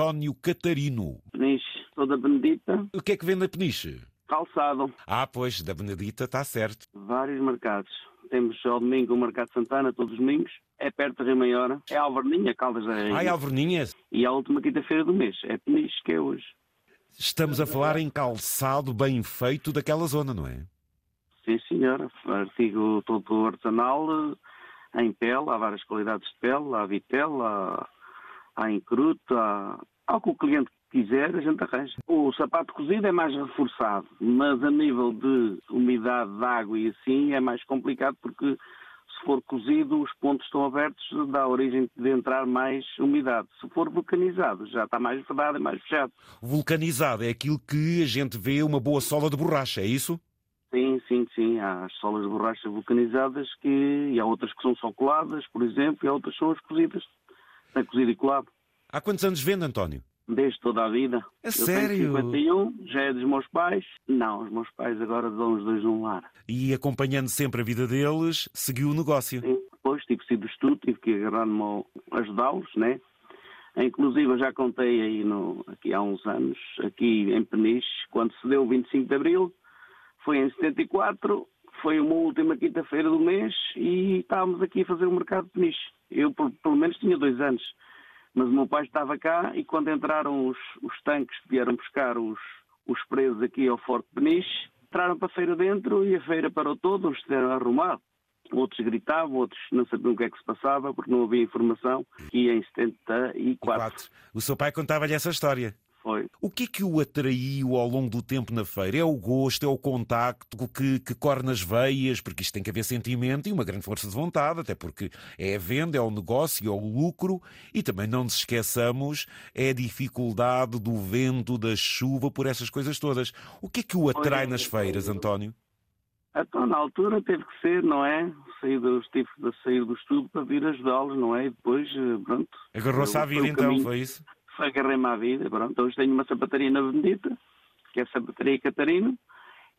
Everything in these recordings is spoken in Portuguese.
António Catarino. Peniche, sou da Benedita. O que é que vende a Peniche? Calçado. Ah, pois, da Benedita está certo. Vários mercados. Temos ao domingo o Mercado de Santana, todos os domingos. É perto da Rio Maior. É Alverninha, Caldas da Rainha. Ai, Alverninha, E a última quinta-feira do mês. É Peniche, que é hoje. estamos a falar em calçado bem feito daquela zona, não é? Sim, senhora. Artigo todo artesanal, eh, em pele. Há várias qualidades de pele. Há vitela, há, há encruto, há... há o que o cliente quiser, a gente arranja. O sapato cozido é mais reforçado, mas a nível de umidade de água e assim é mais complicado porque se for cozido os pontos estão abertos, dá origem de entrar mais umidade. Se for vulcanizado já está mais vedado e mais fechado. Vulcanizado é aquilo que a gente vê uma boa sola de borracha, é isso? Sim, sim, sim. Há as solas de borracha vulcanizadas que, e há outras que são só coladas, por exemplo, e há outras que são as cozidas. Tem cozido e colado. Há quantos anos vende, António? Desde toda a vida. É Eu sério? tenho 51, já é dos meus pais. Não, os meus pais agora dão os dois num lar. E acompanhando sempre a vida deles, seguiu o negócio. Sim, depois tive sido estudo, tive que agarrar-me ao ajudá-los, né? Inclusive, eu já contei aí no, aqui há uns anos, aqui em Peniche, quando se deu o 25 de Abril, foi em 74, foi uma última quinta-feira do mês e estávamos aqui a fazer o mercado de Peniche. Eu, por- pelo menos, tinha dois anos. Mas o meu pai estava cá e quando entraram os, os tanques que vieram buscar os, os presos aqui ao Forte Peniche, entraram para a feira dentro e a feira parou toda, uns estiveram a arrumar. Outros gritavam, outros não sabiam o que é que se passava porque não havia informação. E em 74 Quatro. O seu pai contava-lhe essa história. Foi. O que é que o atraiu ao longo do tempo na feira? É o gosto, é o contacto que, que corre nas veias, porque isto tem que haver sentimento e uma grande força de vontade, até porque é a venda, é o negócio, é o lucro e também não nos esqueçamos, é a dificuldade do vento, da chuva, por essas coisas todas. O que é que o atrai nas feiras, António? Então, na altura teve que ser, não é? Sair do, tive de sair do estudo para vir ajudá-los, não é? E depois, eh, pronto. Agarrou-se à vida então, caminho. foi isso? Agarrei-me à vida, pronto. Hoje tenho uma sapataria na Benedita, que é a sapataria Catarino,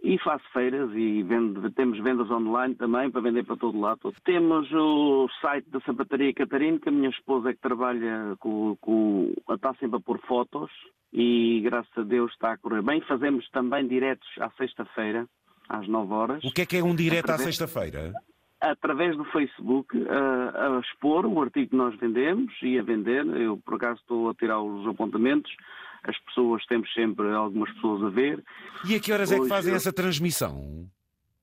e faço feiras e vendo, temos vendas online também para vender para todo lado. Temos o site da sapataria Catarino, que a minha esposa é que trabalha com, com está sempre a pôr fotos e graças a Deus está a correr bem. Fazemos também diretos à sexta-feira, às 9 horas O que é que é um direto à sexta-feira? Através do Facebook a, a expor o artigo que nós vendemos e a vender. Eu, por acaso, estou a tirar os apontamentos. As pessoas, temos sempre algumas pessoas a ver. E a que horas é que Hoje fazem eu- essa transmissão?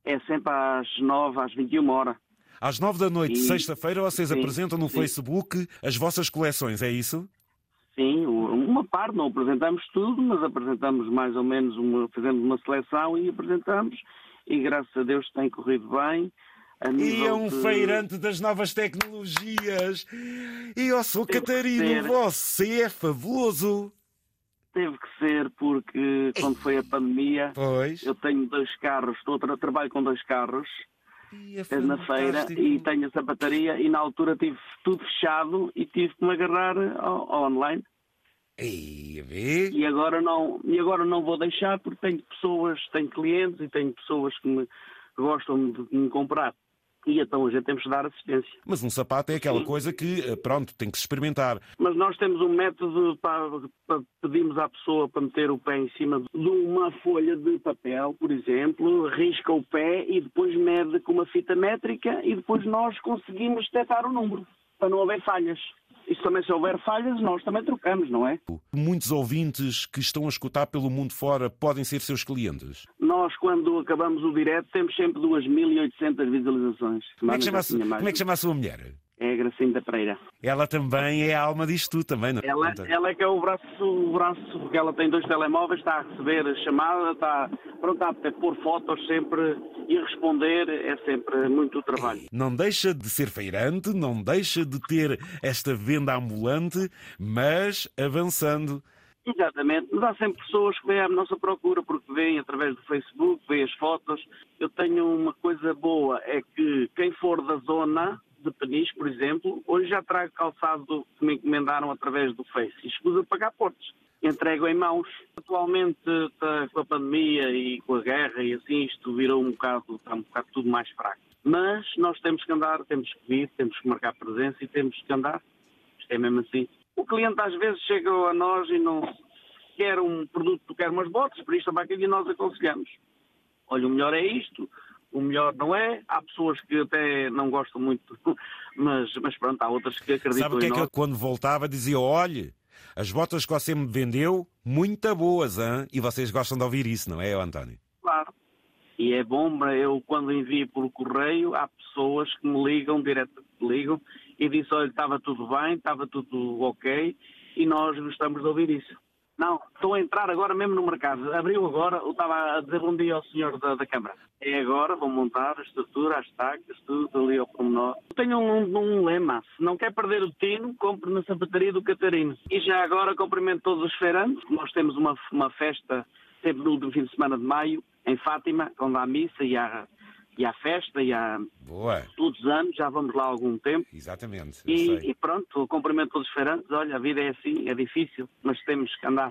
É sempre às 9, às 21 horas. Às nove da noite, sexta-feira, vocês sim, apresentam no sim. Facebook as vossas coleções, é isso? Sim, uma parte, não apresentamos tudo, mas apresentamos mais ou menos, uma, fazemos uma seleção e apresentamos. E graças a Deus tem corrido bem. E é um de- feirante das novas tecnologias. E eu sou Teve Catarino, você é fabuloso. Teve que ser porque quando foi a pandemia, Pois. eu tenho dois carros, estou a tra- trabalho com dois carros. E é na feira e tenho a sapataria e na altura tive tudo fechado e tive que me agarrar ao, ao online ver? e agora não e agora não vou deixar porque tenho pessoas, tenho clientes e tenho pessoas que me que gostam de me comprar e então gente temos que dar assistência. Mas um sapato é aquela Sim. coisa que, eh, pronto, tem que se experimentar. Mas nós temos um método para, para pedimos à pessoa para meter o pé em cima de uma folha de papel, por exemplo, risca o pé e depois mede com uma fita métrica e depois nós conseguimos detectar o número, para não haver falhas. Isso também, se houver falhas, nós também trocamos, não é? Muitos ouvintes que estão a escutar pelo mundo fora podem ser seus clientes. Nós, quando acabamos o direto, temos sempre 2.800 visualizações. Como é que chama a, como é que chama a sua mulher? É a Gracinda Pereira. Ela também é a alma disto tudo, também, não Ela, ela é que é o braço, o braço, porque ela tem dois telemóveis, está a receber a chamada, está, pronto, está a pôr fotos sempre e responder, é sempre muito trabalho. Não deixa de ser feirante, não deixa de ter esta venda ambulante, mas avançando. Exatamente, mas há sempre pessoas que vêm à nossa procura, porque vêm através do Facebook, vêm as fotos. Eu tenho uma coisa boa, é que quem for da zona de Peniche, por exemplo, hoje já trago calçado que me encomendaram através do Face e pagar portos. Entrego em mãos. Atualmente, tá, com a pandemia e com a guerra e assim, isto virou um bocado, está um bocado tudo mais fraco. Mas nós temos que andar, temos que vir, temos que marcar presença e temos que andar. Isto é mesmo assim. O cliente às vezes chega a nós e não quer um produto, quer umas botas, por isto aquilo e nós aconselhamos. Olha, o melhor é isto, o melhor não é. Há pessoas que até não gostam muito, mas, mas pronto, há outras que acreditam Sabe o que é que eu, quando voltava, dizia: olhe, as botas que você me vendeu, muito boas, hein? e vocês gostam de ouvir isso, não é, António? Claro. E é bom, eu quando envio por correio, há pessoas que me ligam, direto ligam, e dizem, olha, estava tudo bem, estava tudo ok, e nós gostamos de ouvir isso. Não, estou a entrar agora mesmo no mercado. Abriu agora, eu estava a dizer bom dia ao senhor da, da Câmara. É agora, vou montar a estrutura, as tacas, tudo ali ao pormenor. Tenho um, um, lema, se não quer perder o tino, compre na sapataria do Catarino. E já agora cumprimento todos os feirantes. Nós temos uma, uma festa sempre no último fim de semana de maio, em Fátima, quando há missa e há, e há festa e há Boa, todos os anos, já vamos lá há algum tempo. exatamente. E, e pronto, cumprimento todos os feirantes. Olha, a vida é assim, é difícil, mas temos que andar.